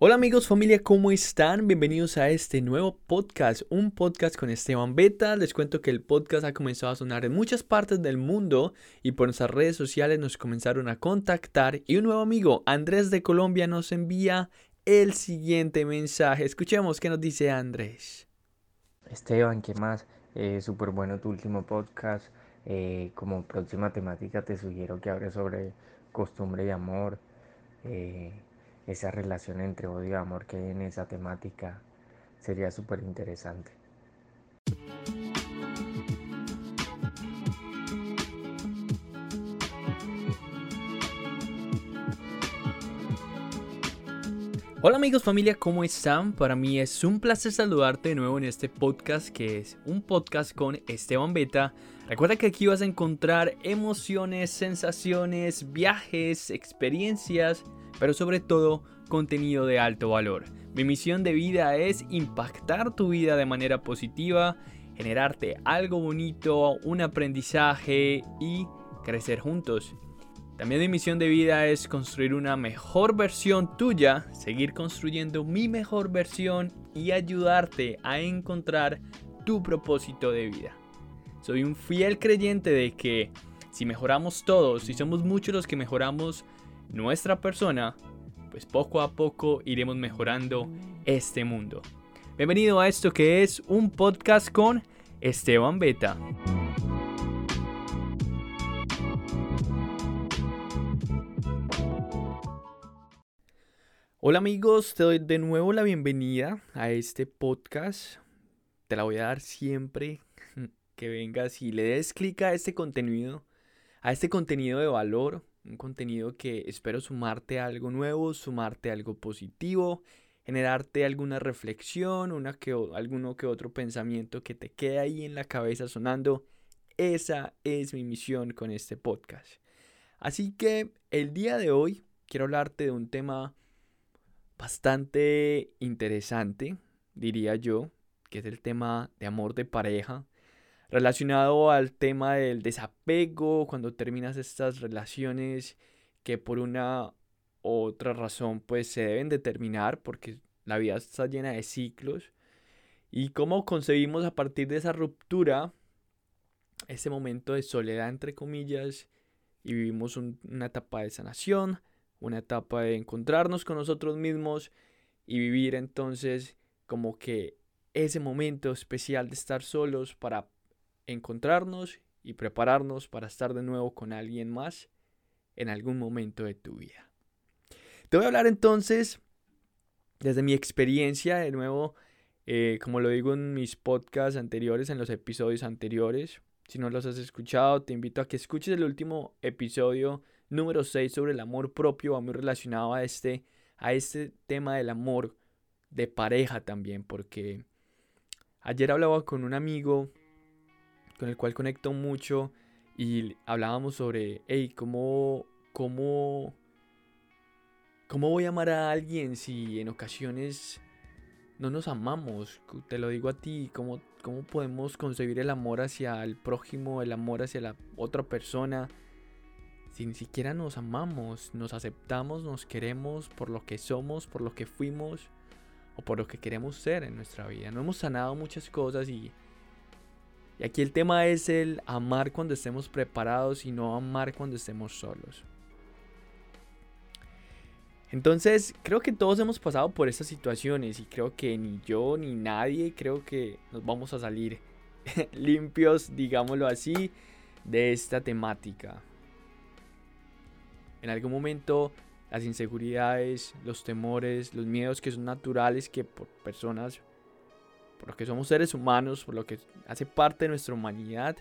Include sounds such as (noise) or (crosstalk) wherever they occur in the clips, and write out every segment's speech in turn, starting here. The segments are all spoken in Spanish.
Hola amigos, familia, ¿cómo están? Bienvenidos a este nuevo podcast, un podcast con Esteban Beta. Les cuento que el podcast ha comenzado a sonar en muchas partes del mundo y por nuestras redes sociales nos comenzaron a contactar y un nuevo amigo, Andrés de Colombia, nos envía el siguiente mensaje. Escuchemos qué nos dice Andrés. Esteban, ¿qué más? Eh, Súper bueno tu último podcast. Eh, como próxima temática te sugiero que hables sobre costumbre y amor. Eh, esa relación entre odio y amor que hay en esa temática sería súper interesante. Hola amigos, familia, ¿cómo están? Para mí es un placer saludarte de nuevo en este podcast que es un podcast con Esteban Beta. Recuerda que aquí vas a encontrar emociones, sensaciones, viajes, experiencias pero sobre todo contenido de alto valor. Mi misión de vida es impactar tu vida de manera positiva, generarte algo bonito, un aprendizaje y crecer juntos. También mi misión de vida es construir una mejor versión tuya, seguir construyendo mi mejor versión y ayudarte a encontrar tu propósito de vida. Soy un fiel creyente de que si mejoramos todos, si somos muchos los que mejoramos nuestra persona, pues poco a poco iremos mejorando este mundo. Bienvenido a esto que es un podcast con Esteban Beta. Hola amigos, te doy de nuevo la bienvenida a este podcast. Te la voy a dar siempre que vengas y le des clic a este contenido, a este contenido de valor, un contenido que espero sumarte a algo nuevo, sumarte a algo positivo, generarte alguna reflexión, una que, alguno que otro pensamiento que te quede ahí en la cabeza sonando. Esa es mi misión con este podcast. Así que el día de hoy quiero hablarte de un tema bastante interesante, diría yo, que es el tema de amor de pareja relacionado al tema del desapego, cuando terminas estas relaciones que por una u otra razón pues se deben determinar porque la vida está llena de ciclos. Y cómo concebimos a partir de esa ruptura ese momento de soledad entre comillas y vivimos una etapa de sanación, una etapa de encontrarnos con nosotros mismos y vivir entonces como que ese momento especial de estar solos para encontrarnos y prepararnos para estar de nuevo con alguien más en algún momento de tu vida. Te voy a hablar entonces desde mi experiencia, de nuevo, eh, como lo digo en mis podcasts anteriores, en los episodios anteriores. Si no los has escuchado, te invito a que escuches el último episodio número 6 sobre el amor propio, va muy relacionado a este, a este tema del amor de pareja también, porque ayer hablaba con un amigo con el cual conecto mucho y hablábamos sobre, hey, ¿cómo, cómo, cómo voy a amar a alguien si en ocasiones no nos amamos? Te lo digo a ti, ¿cómo, cómo podemos concebir el amor hacia el prójimo, el amor hacia la otra persona? Si ni siquiera nos amamos, nos aceptamos, nos queremos por lo que somos, por lo que fuimos o por lo que queremos ser en nuestra vida. No hemos sanado muchas cosas y y aquí el tema es el amar cuando estemos preparados y no amar cuando estemos solos. Entonces, creo que todos hemos pasado por estas situaciones y creo que ni yo ni nadie creo que nos vamos a salir (laughs) limpios, digámoslo así, de esta temática. En algún momento las inseguridades, los temores, los miedos que son naturales que por personas por lo que somos seres humanos, por lo que hace parte de nuestra humanidad,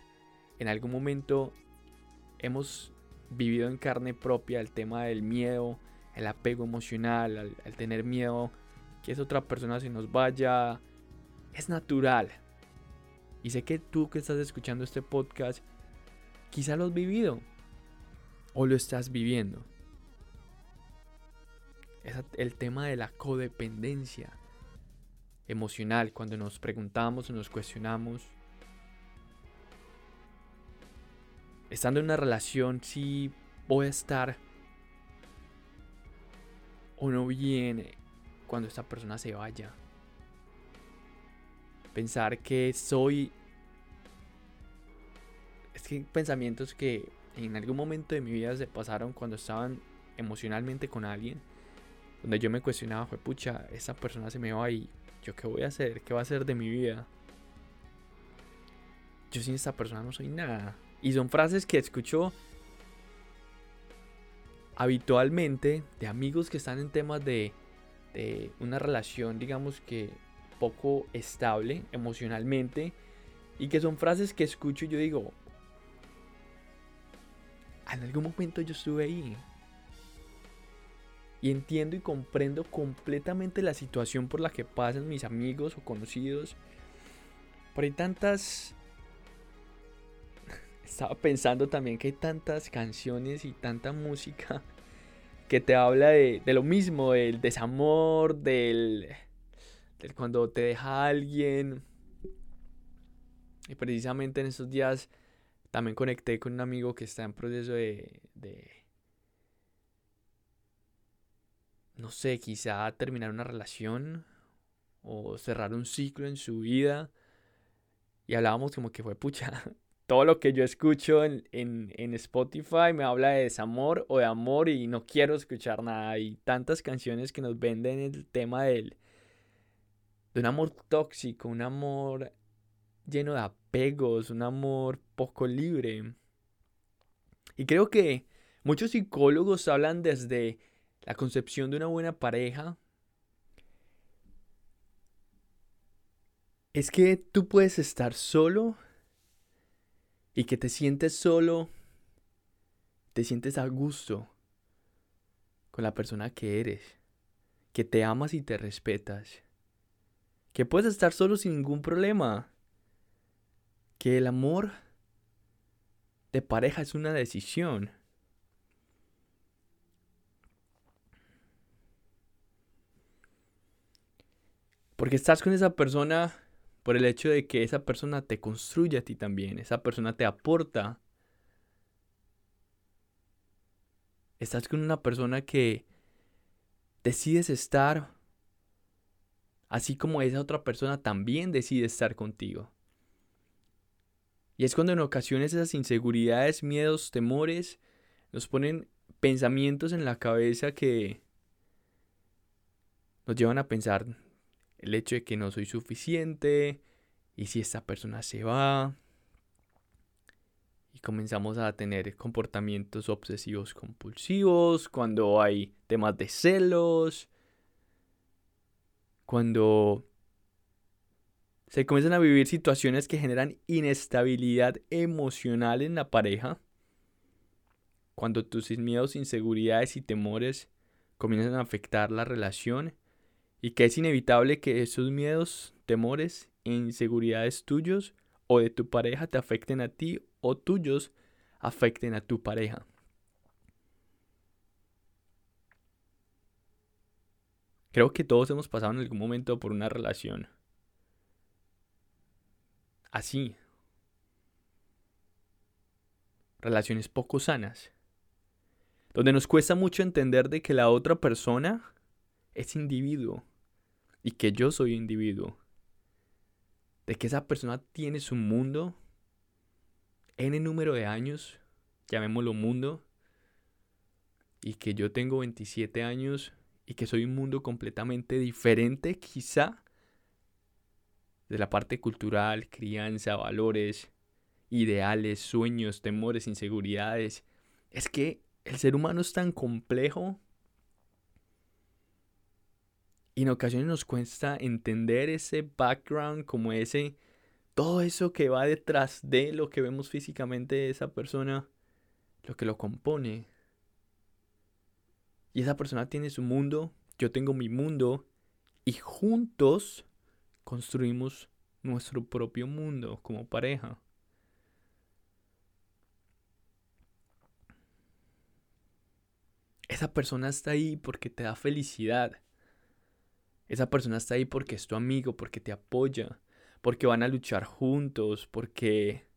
en algún momento hemos vivido en carne propia el tema del miedo, el apego emocional, al, tener miedo que esa otra persona se nos vaya. Es natural. Y sé que tú que estás escuchando este podcast, quizá lo has vivido o lo estás viviendo. Es el tema de la codependencia emocional, cuando nos preguntamos o nos cuestionamos, estando en una relación, si voy a estar o no bien cuando esta persona se vaya. Pensar que soy... Es que pensamientos que en algún momento de mi vida se pasaron cuando estaban emocionalmente con alguien. Donde yo me cuestionaba, fue pucha, esa persona se me va y qué voy a hacer, qué va a hacer de mi vida. Yo sin esta persona no soy nada. Y son frases que escucho habitualmente de amigos que están en temas de, de una relación, digamos que poco estable emocionalmente. Y que son frases que escucho y yo digo, en algún momento yo estuve ahí. Y entiendo y comprendo completamente la situación por la que pasan mis amigos o conocidos. Pero hay tantas... (laughs) Estaba pensando también que hay tantas canciones y tanta música (laughs) que te habla de, lo mismo, del desamor, del, del cuando te deja alguien. Y precisamente en esos días también conecté con un amigo que está en proceso de no sé, quizá terminar una relación o cerrar un ciclo en su vida. Y hablábamos como que fue pucha. (laughs) Todo lo que yo escucho en, en, Spotify me habla de desamor o de amor y no quiero escuchar nada. Y tantas canciones que nos venden el tema del, de un amor tóxico, un amor lleno de apegos, un amor poco libre. Y creo que muchos psicólogos hablan desde la concepción de una buena pareja es que tú puedes estar solo y que te sientes solo, te sientes a gusto con la persona que eres, que te amas y te respetas, que puedes estar solo sin ningún problema, que el amor de pareja es una decisión. Porque estás con esa persona por el hecho de que esa persona te construye a ti también, esa persona te aporta. Estás con una persona que decides estar, así como esa otra persona también decide estar contigo. Y es cuando en ocasiones esas inseguridades, miedos, temores nos ponen pensamientos en la cabeza que nos llevan a pensar el hecho de que no soy suficiente y si esta persona se va. Y comenzamos a tener comportamientos obsesivos compulsivos, cuando hay temas de celos, cuando se comienzan a vivir situaciones que generan inestabilidad emocional en la pareja, cuando tus miedos, inseguridades y temores comienzan a afectar la relación y que es inevitable que esos miedos, temores e inseguridades tuyos o de tu pareja te afecten a ti o tuyos afecten a tu pareja. Creo que todos hemos pasado en algún momento por una relación así. Relaciones poco sanas. Donde nos cuesta mucho entender de que la otra persona es individuo y que yo soy individuo. De que esa persona tiene su mundo el número de años, llamémoslo mundo, y que yo tengo 27 años y que soy un mundo completamente diferente quizá de la parte cultural, crianza, valores, ideales, sueños, temores, inseguridades. Es que el ser humano es tan complejo y en ocasiones nos cuesta entender ese background como ese, todo eso que va detrás de lo que vemos físicamente de esa persona, lo que lo compone. Y esa persona tiene su mundo, yo tengo mi mundo, y juntos construimos nuestro propio mundo como pareja. Esa persona está ahí porque te da felicidad. Esa persona está ahí porque es tu amigo, porque te apoya, porque van a luchar juntos, porque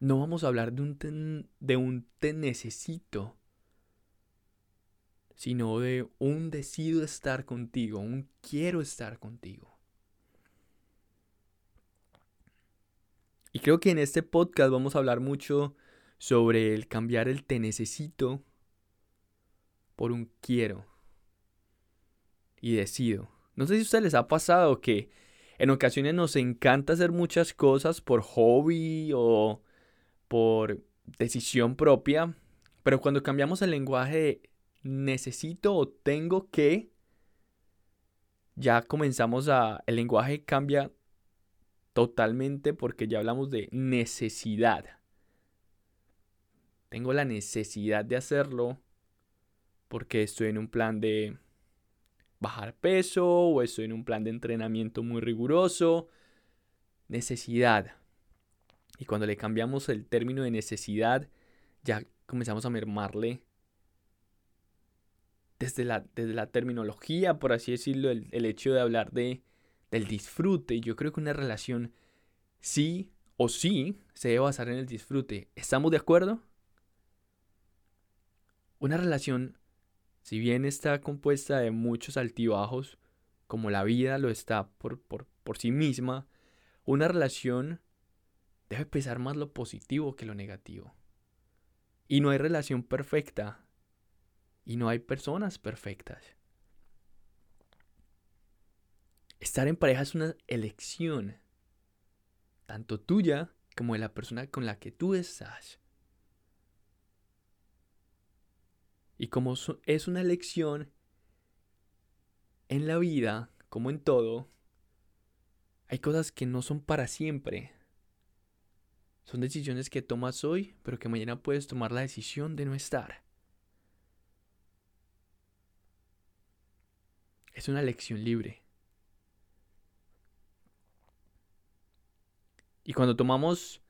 no vamos a hablar de un te, de un te necesito. sino de un decido estar contigo, un quiero estar contigo. Y creo que en este podcast vamos a hablar mucho sobre el cambiar el te necesito por un quiero y decido. No sé si a ustedes les ha pasado que en ocasiones nos encanta hacer muchas cosas por hobby o por decisión propia, pero cuando cambiamos el lenguaje de necesito o tengo que, ya comenzamos a... El lenguaje cambia totalmente porque ya hablamos de necesidad. Tengo la necesidad de hacerlo porque estoy en un plan de bajar peso o estoy en un plan de entrenamiento muy riguroso. Necesidad. Y cuando le cambiamos el término de necesidad, ya comenzamos a mermarle desde la, desde la terminología, por así decirlo, el, el hecho de hablar de, del disfrute. Yo creo que una relación sí o sí se debe basar en el disfrute. ¿Estamos de acuerdo? Una relación, si bien está compuesta de muchos altibajos, como la vida lo está por, por, por sí misma, una relación debe pesar más lo positivo que lo negativo. Y no hay relación perfecta. Y no hay personas perfectas. Estar en pareja es una elección, tanto tuya como de la persona con la que tú estás. Y como es una elección en la vida, como en todo, hay cosas que no son para siempre. Son decisiones que tomas hoy, pero que mañana puedes tomar la decisión de no estar. Es una elección libre. Y cuando tomamos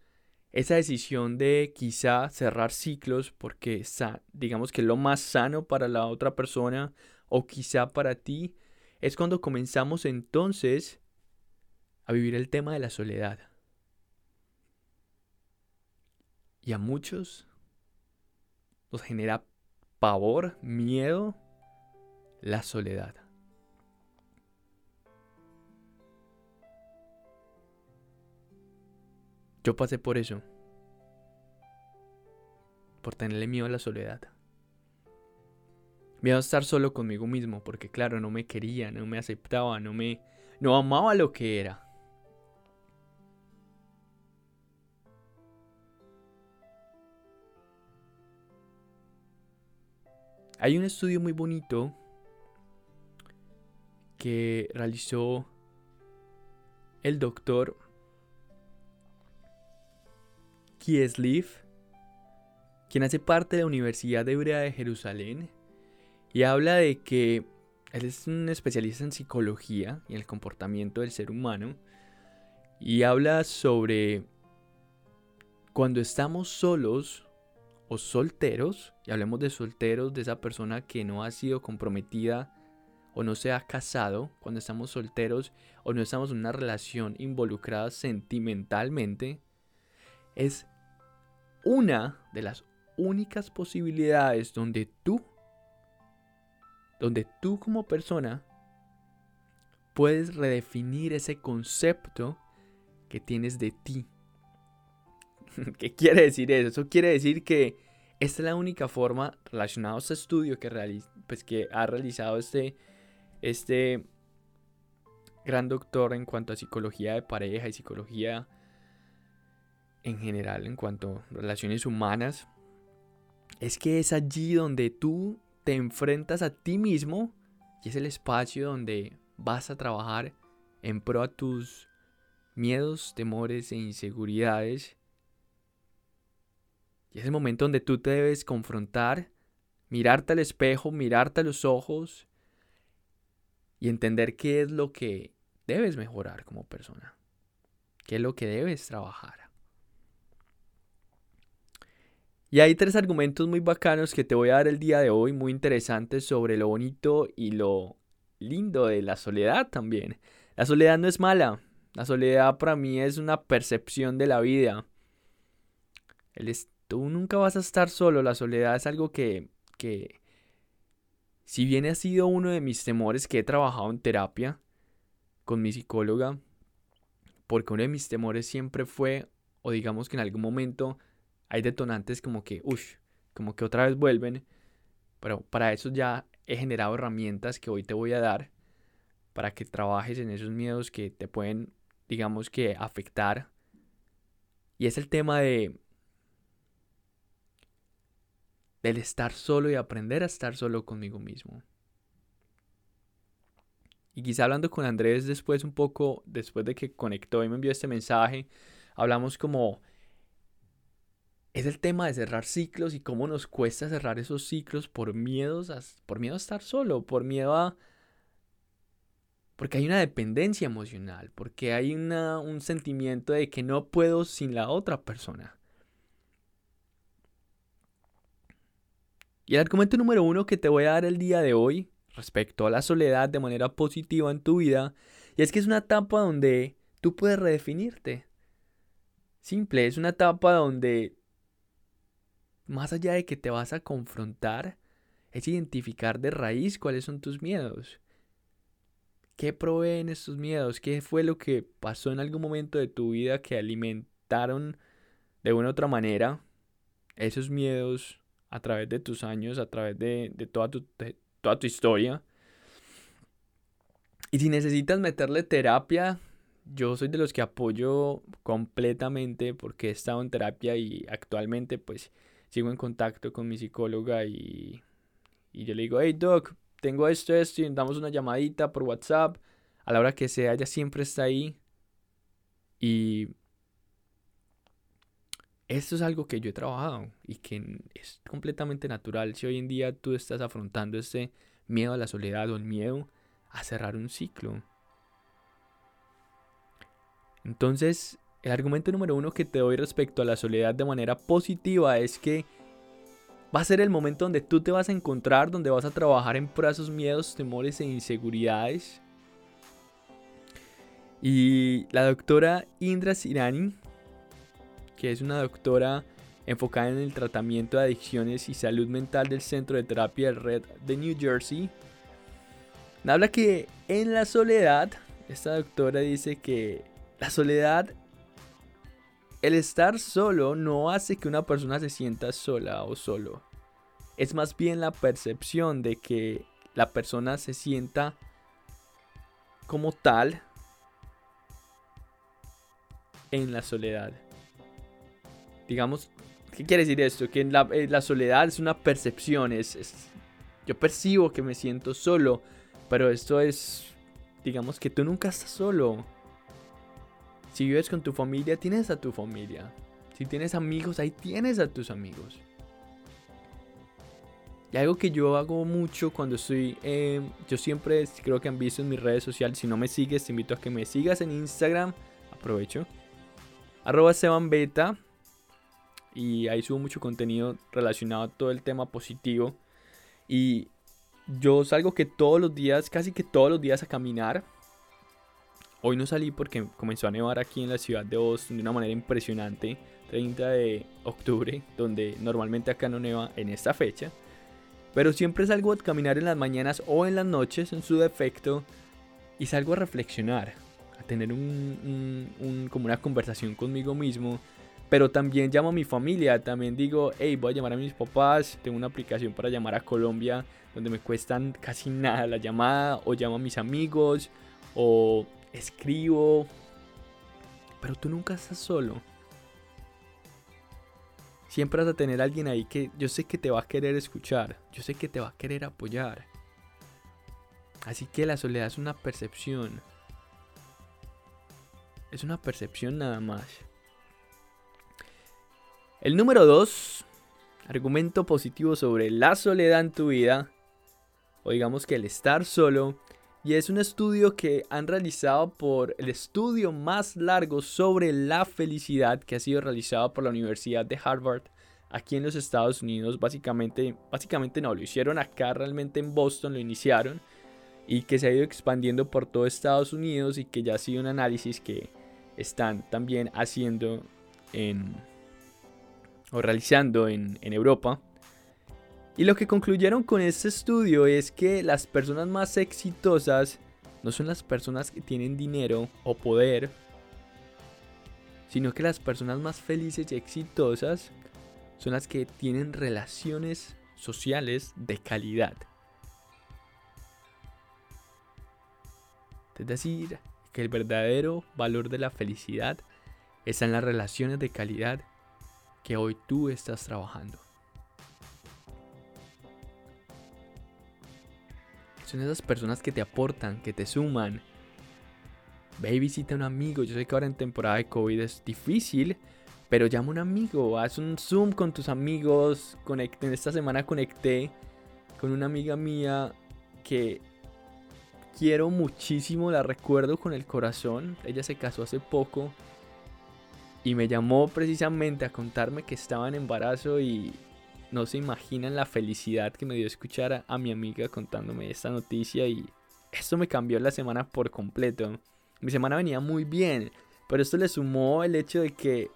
esa decisión de quizá cerrar ciclos porque digamos que lo más sano para la otra persona o quizá para ti, es cuando comenzamos entonces a vivir el tema de la soledad. Y a muchos nos genera pavor, miedo, la soledad. Yo pasé por eso. Por tenerle miedo a la soledad. Miedo a estar solo conmigo mismo, porque claro, no me quería, no me aceptaba, no me no amaba lo que era. Hay un estudio muy bonito que realizó el doctor Kiesliv, quien hace parte de la Universidad Hebrea de Jerusalén, y habla de que él es un especialista en psicología y el comportamiento del ser humano, y habla sobre cuando estamos solos o solteros, y hablemos de solteros, de esa persona que no ha sido comprometida o no se ha casado, cuando estamos solteros o no estamos en una relación involucrada sentimentalmente, es una de las únicas posibilidades donde tú, donde tú como persona puedes redefinir ese concepto que tienes de ti (laughs) ¿Qué quiere decir eso? Eso quiere decir que esta es la única forma relacionada a este estudio que, pues, que ha realizado este, este gran doctor en cuanto a psicología de pareja y psicología en general en cuanto a relaciones humanas. Es que es allí donde tú te enfrentas a ti mismo y es el espacio donde vas a trabajar en pro a tus miedos, temores e inseguridades y es el momento donde tú te debes confrontar, mirarte al espejo, mirarte a los ojos y entender qué es lo que debes mejorar como persona. ¿Qué es lo que debes trabajar? Y hay tres argumentos muy bacanos que te voy a dar el día de hoy, muy interesantes sobre lo bonito y lo lindo de la soledad también. La soledad no es mala. La soledad para mí es una percepción de la vida. El, Tú nunca vas a estar solo, la soledad es algo que, que, si bien ha sido uno de mis temores que he trabajado en terapia con mi psicóloga, porque uno de mis temores siempre fue, o digamos que en algún momento hay detonantes como que, uff, como que otra vez vuelven, pero para eso ya he generado herramientas que hoy te voy a dar para que trabajes en esos miedos que te pueden, digamos que, afectar. Y es el tema de del estar solo y aprender a estar solo conmigo mismo. Y quizá hablando con Andrés después un poco, después de que conectó y me envió este mensaje, hablamos como es el tema de cerrar ciclos y cómo nos cuesta cerrar esos ciclos por miedos a, por miedo a estar solo, por miedo a porque hay una dependencia emocional, porque hay una, un sentimiento de que no puedo sin la otra persona. Y el argumento número uno que te voy a dar el día de hoy respecto a la soledad de manera positiva en tu vida, y es que es una etapa donde tú puedes redefinirte. Simple, es una etapa donde más allá de que te vas a confrontar, es identificar de raíz cuáles son tus miedos. ¿Qué proveen estos miedos? ¿Qué fue lo que pasó en algún momento de tu vida que alimentaron de una u otra manera esos miedos a través de tus años, a través de, toda, tu, toda tu historia? Y si necesitas meterle terapia, yo soy de los que apoyo completamente porque he estado en terapia y actualmente pues sigo en contacto con mi psicóloga y, y yo le digo, hey doc, tengo esto, esto, y damos una llamadita por WhatsApp, a la hora que sea, ella siempre está ahí. Y esto es algo que yo he trabajado y que es completamente natural. Si hoy en día tú estás afrontando ese miedo a la soledad o el miedo a cerrar un ciclo. Entonces, el argumento número uno que te doy respecto a la soledad de manera positiva es que va a ser el momento donde tú te vas a encontrar, donde vas a trabajar en esos miedos, temores e inseguridades. Y la doctora Indra Sirani, que es una doctora enfocada en el tratamiento de adicciones y salud mental del Centro de Terapia del Red de New Jersey, habla que en la soledad, esta doctora dice que la soledad el estar solo no hace que una persona se sienta sola o solo. Es más bien la percepción de que la persona se sienta como tal en la soledad. Digamos, ¿qué quiere decir esto? Que la, eh, la soledad es una percepción, es, yo percibo que me siento solo, pero esto es, digamos que tú nunca estás solo. Si vives con tu familia, tienes a tu familia. Si tienes amigos, ahí tienes a tus amigos. Y algo que yo hago mucho cuando estoy, eh, yo siempre creo que han visto en mis redes sociales, si no me sigues, te invito a que me sigas en Instagram, aprovecho, arroba Beta, y ahí subo mucho contenido relacionado a todo el tema positivo. Y yo salgo que todos los días, casi que todos los días a caminar, Hoy no salí porque comenzó a nevar aquí en la ciudad de Boston de una manera impresionante. 30 de octubre, donde normalmente acá no neva en esta fecha. Pero siempre salgo a caminar en las mañanas o en las noches, en su defecto, y salgo a reflexionar, a tener un, como una conversación conmigo mismo. Pero también llamo a mi familia, también digo, hey, voy a llamar a mis papás, tengo una aplicación para llamar a Colombia donde me cuestan casi nada la llamada, o llamo a mis amigos, o escribo, pero tú nunca estás solo. Siempre vas a tener a alguien ahí que yo sé que te va a querer escuchar, yo sé que te va a querer apoyar. Así que la soledad es una percepción. Es una percepción nada más. El número 2, argumento positivo sobre la soledad en tu vida, o digamos que el estar solo, y es un estudio que han realizado por el estudio más largo sobre la felicidad que ha sido realizado por la Universidad de Harvard aquí en los Estados Unidos. Básicamente, básicamente no, lo hicieron acá realmente en Boston, lo iniciaron y que se ha ido expandiendo por todo Estados Unidos y que ya ha sido un análisis que están también haciendo en o realizando en, en Europa. Y lo que concluyeron con este estudio es que las personas más exitosas no son las personas que tienen dinero o poder, sino que las personas más felices y exitosas son las que tienen relaciones sociales de calidad. Es decir, que el verdadero valor de la felicidad está en las relaciones de calidad que hoy tú estás trabajando. Son esas personas que te aportan, que te suman. Ve y visita a un amigo. Yo sé que ahora en temporada de COVID es difícil, pero llama a un amigo, haz un Zoom con tus amigos. en esta semana conecté con una amiga mía que quiero muchísimo, la recuerdo con el corazón. Ella se casó hace poco y me llamó precisamente a contarme que estaba en embarazo y no se imaginan la felicidad que me dio escuchar a, mi amiga contándome esta noticia y esto me cambió la semana por completo. Mi semana venía muy bien, pero esto le sumó el hecho de que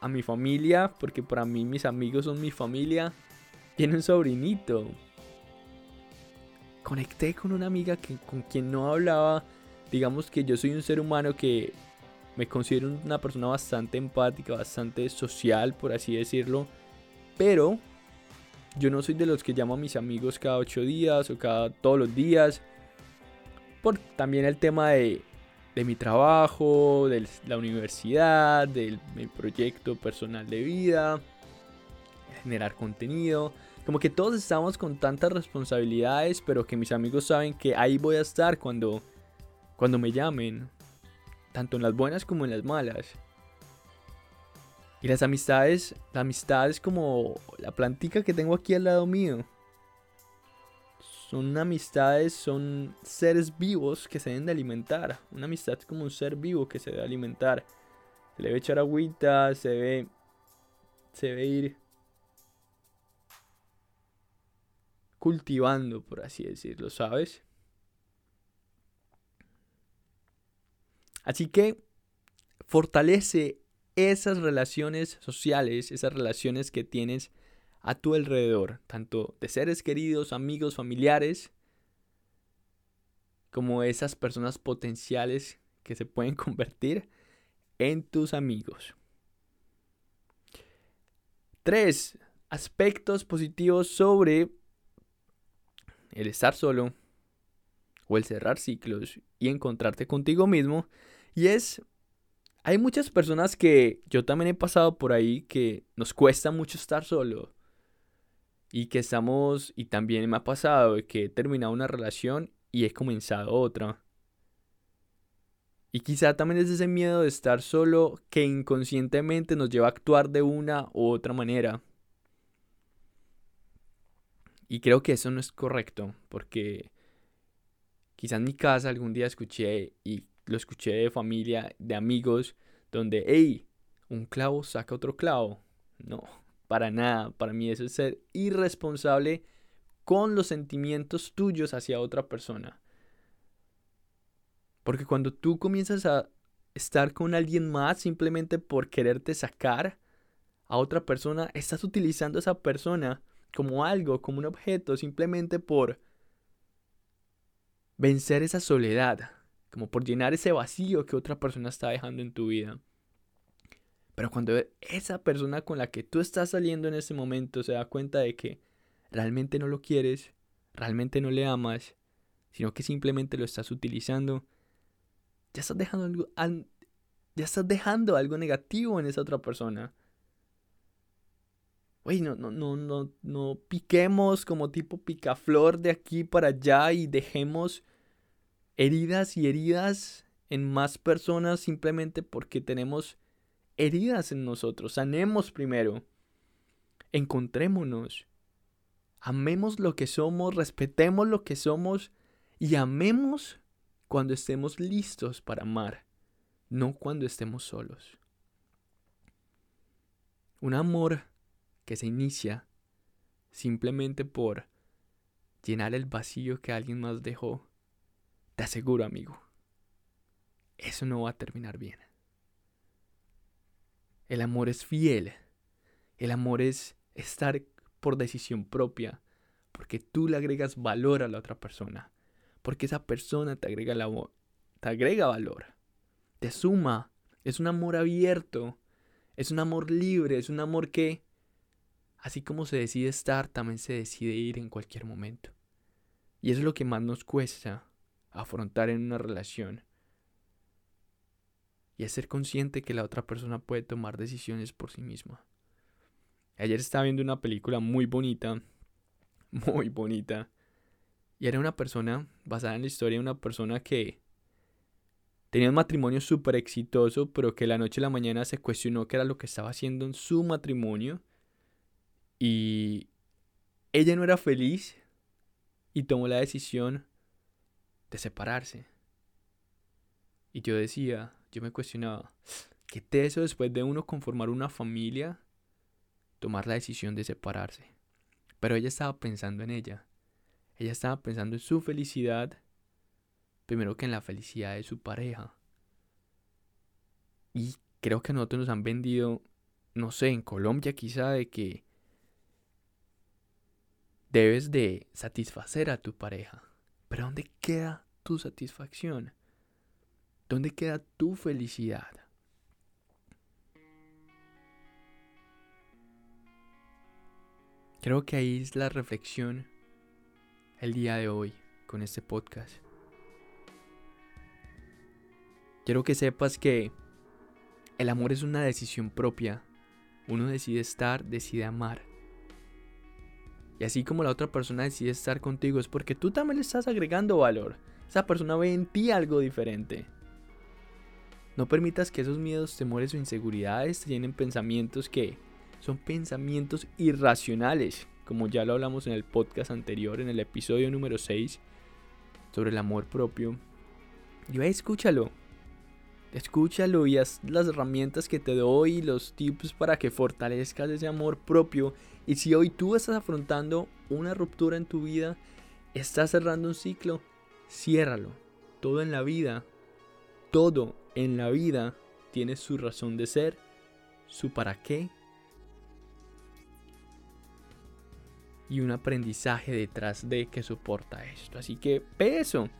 a mi familia, porque para mí mis amigos son mi familia, tiene un sobrinito. Conecté con una amiga que, con quien no hablaba. Digamos que yo soy un ser humano que me considero una persona bastante empática, bastante social, por así decirlo. Pero yo no soy de los que llamo a mis amigos cada ocho días o cada todos los días. Por también el tema de de mi trabajo, de la universidad, de mi proyecto personal de vida, generar contenido. Como que todos estamos con tantas responsabilidades, pero que mis amigos saben que ahí voy a estar cuando, cuando me llamen, tanto en las buenas como en las malas. Y las amistades, la amistad es como la plantica que tengo aquí al lado mío. Son amistades, son seres vivos que se deben de alimentar. Una amistad es como un ser vivo que se debe alimentar. Se le debe echar agüita, se debe, se debe ir cultivando, por así decirlo, ¿sabes? Así que fortalece esas relaciones sociales, esas relaciones que tienes a tu alrededor, tanto de seres queridos, amigos, familiares, como esas personas potenciales que se pueden (laughs) convertir en tus amigos. Tres aspectos positivos sobre el estar solo o el cerrar ciclos y encontrarte contigo mismo. Y es, hay muchas personas que yo también he pasado por ahí que nos cuesta mucho estar solo y que estamos, y también me ha pasado que he terminado una relación y he comenzado otra. Y quizá también es ese miedo de estar solo que inconscientemente nos lleva a actuar de una u otra manera. Y creo que eso no es correcto, porque quizá en mi casa algún día escuché, y lo escuché de familia, de amigos, donde, hey, un clavo saca otro clavo. No, para nada. Para mí eso es ser irresponsable con los sentimientos tuyos hacia otra persona. Porque cuando tú comienzas a estar con alguien más simplemente por quererte sacar a otra persona, estás utilizando a esa persona como algo, como un objeto, simplemente por vencer esa soledad, como por llenar ese vacío que otra persona está dejando en tu vida. Pero cuando esa persona con la que tú estás saliendo en ese momento se da cuenta de que realmente no lo quieres, realmente no le amas, sino que simplemente lo estás utilizando, ya estás dejando algo, ya estás dejando algo negativo en esa otra persona. Oye, no, no, no, no, no piquemos como tipo picaflor de aquí para allá y dejemos heridas y heridas en más personas simplemente porque tenemos heridas en nosotros. Sanemos primero. Encontrémonos. Amemos lo que somos, respetemos lo que somos y amemos cuando estemos listos para amar, no cuando estemos solos. Un amor que se inicia simplemente por llenar el vacío que alguien más dejó, te aseguro, amigo, eso no va a terminar bien. El amor es fiel. El amor es estar por decisión propia, porque tú le agregas valor a la otra persona, porque esa persona te agrega, te agrega valor, te suma, es un amor abierto, es un amor libre, es un amor que, así como se decide estar, también se decide ir en cualquier momento. Y eso es lo que más nos cuesta afrontar en una relación. Y es ser consciente que la otra persona puede tomar decisiones por sí misma. Ayer estaba viendo una película muy bonita, (laughs) muy bonita. Y era una persona, basada en la historia de una persona que tenía un matrimonio súper exitoso, pero que la noche a la mañana se cuestionó qué era lo que estaba haciendo en su matrimonio. Y ella no era feliz y tomó la decisión de separarse. Y yo decía, yo me cuestionaba, ¿qué teso después de uno conformar una familia, tomar la decisión de separarse? Pero ella estaba pensando en ella. Ella estaba pensando en su felicidad, primero que en la felicidad de su pareja. Y creo que a nosotros nos han vendido, no sé, en Colombia quizá, de que debes de satisfacer a tu pareja. Pero ¿dónde queda tu satisfacción? ¿Dónde queda tu felicidad? Creo que ahí es la reflexión el día de hoy con este podcast. Quiero que sepas que el amor es una decisión propia. Uno decide estar, decide amar. Y así como la otra persona decide estar contigo es porque tú también le estás agregando valor. Esa persona ve en ti algo diferente. No permitas que esos miedos, temores o inseguridades te llenen pensamientos que son pensamientos irracionales, como ya lo hablamos en el podcast anterior, en el episodio número 6, sobre el amor propio. Y ve, escúchalo. Escúchalo y haz las herramientas que te doy, los tips para que fortalezcas ese amor propio. Y si hoy tú estás afrontando una ruptura en tu vida, estás cerrando un ciclo, ciérralo. Todo en la vida, todo en la vida tiene su razón de ser, su para qué y un aprendizaje detrás de que soporta esto. Así que peso.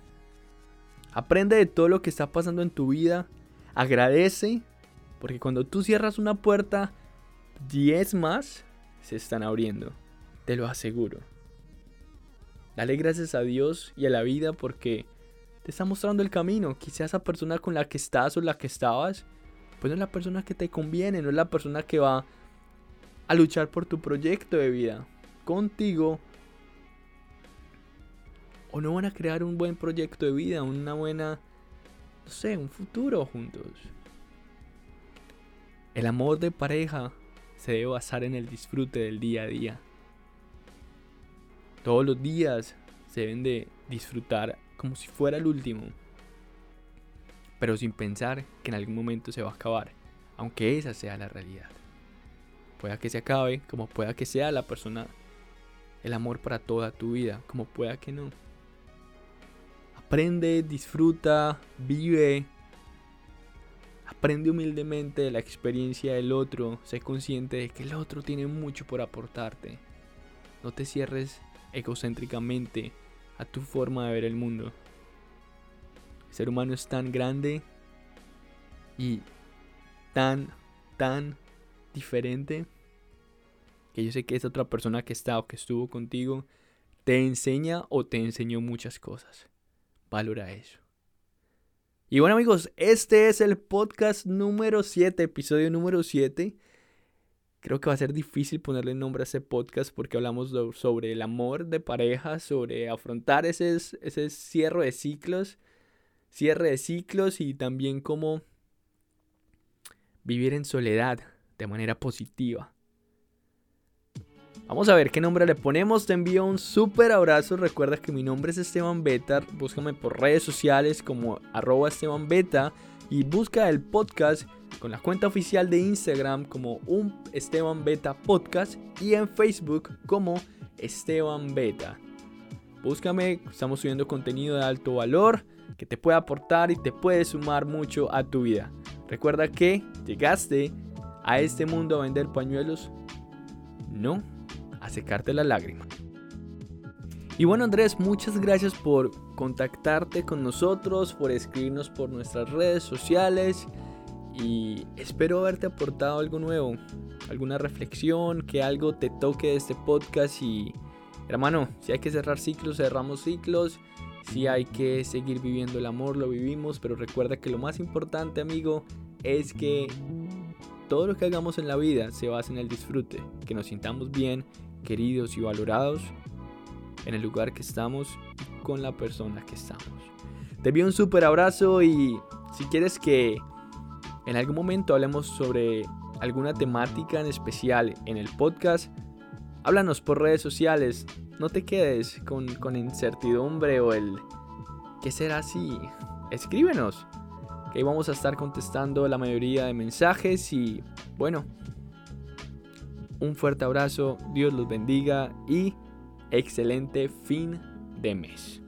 Aprende de todo lo que está pasando en tu vida. Agradece. Porque cuando tú cierras una puerta, 10 más se están abriendo. Te lo aseguro. Dale gracias a Dios y a la vida porque te está mostrando el camino. Quizá esa persona con la que estás o la que estabas, pues no es la persona que te conviene, no es la persona que va a luchar por tu proyecto de vida contigo o no van a crear un buen proyecto de vida, una buena, no sé, un futuro juntos. El amor de pareja se debe basar en el disfrute del día a día. Todos los días se deben de disfrutar como si fuera el último, pero sin pensar que en algún momento se va a acabar, aunque esa sea la realidad. Pueda que se acabe, como pueda que sea la persona el amor para toda tu vida, como pueda que no. Aprende, disfruta, vive. Aprende humildemente de la experiencia del otro. Sé consciente de que el otro tiene mucho por aportarte. No te cierres egocéntricamente a tu forma de ver el mundo. El ser humano es tan grande y tan, tan diferente que yo sé que esa otra persona que está o que estuvo contigo te enseña o te enseñó muchas cosas. Valora eso. Y bueno amigos, este es el podcast número 7, episodio número 7. Creo que va a ser difícil ponerle nombre a ese podcast porque hablamos sobre el amor de pareja, sobre afrontar ese, ese cierre de ciclos, cierre de ciclos y también cómo vivir en soledad de manera positiva. Vamos a ver qué nombre le ponemos. Te envío un súper abrazo. Recuerda que mi nombre es Esteban Beta. Búscame por redes sociales como arroba Esteban Beta. Y busca el podcast con la cuenta oficial de Instagram como un Esteban Beta Podcast. Y en Facebook como Esteban Beta. Búscame, estamos subiendo contenido de alto valor que te puede aportar y te puede sumar mucho a tu vida. Recuerda que llegaste a este mundo a vender pañuelos. No a secarte la lágrima. Y bueno Andrés, muchas gracias por contactarte con nosotros, por escribirnos por nuestras redes sociales y espero haberte aportado algo nuevo, alguna reflexión, que algo te toque de este podcast. Y hermano, si hay que cerrar ciclos, cerramos ciclos, si hay que seguir viviendo el amor, lo vivimos, pero recuerda que lo más importante amigo es que todo lo que hagamos en la vida se basa en el disfrute, que nos sintamos bien, queridos y valorados en el lugar que estamos con la persona que estamos. Te envío un súper abrazo y si quieres que en algún momento hablemos sobre alguna temática en especial en el podcast, háblanos por redes sociales. No te quedes con, con incertidumbre o el ¿qué será así? Escríbenos, que ahí vamos a estar contestando la mayoría de mensajes y bueno, un fuerte abrazo, Dios los bendiga y excelente fin de mes.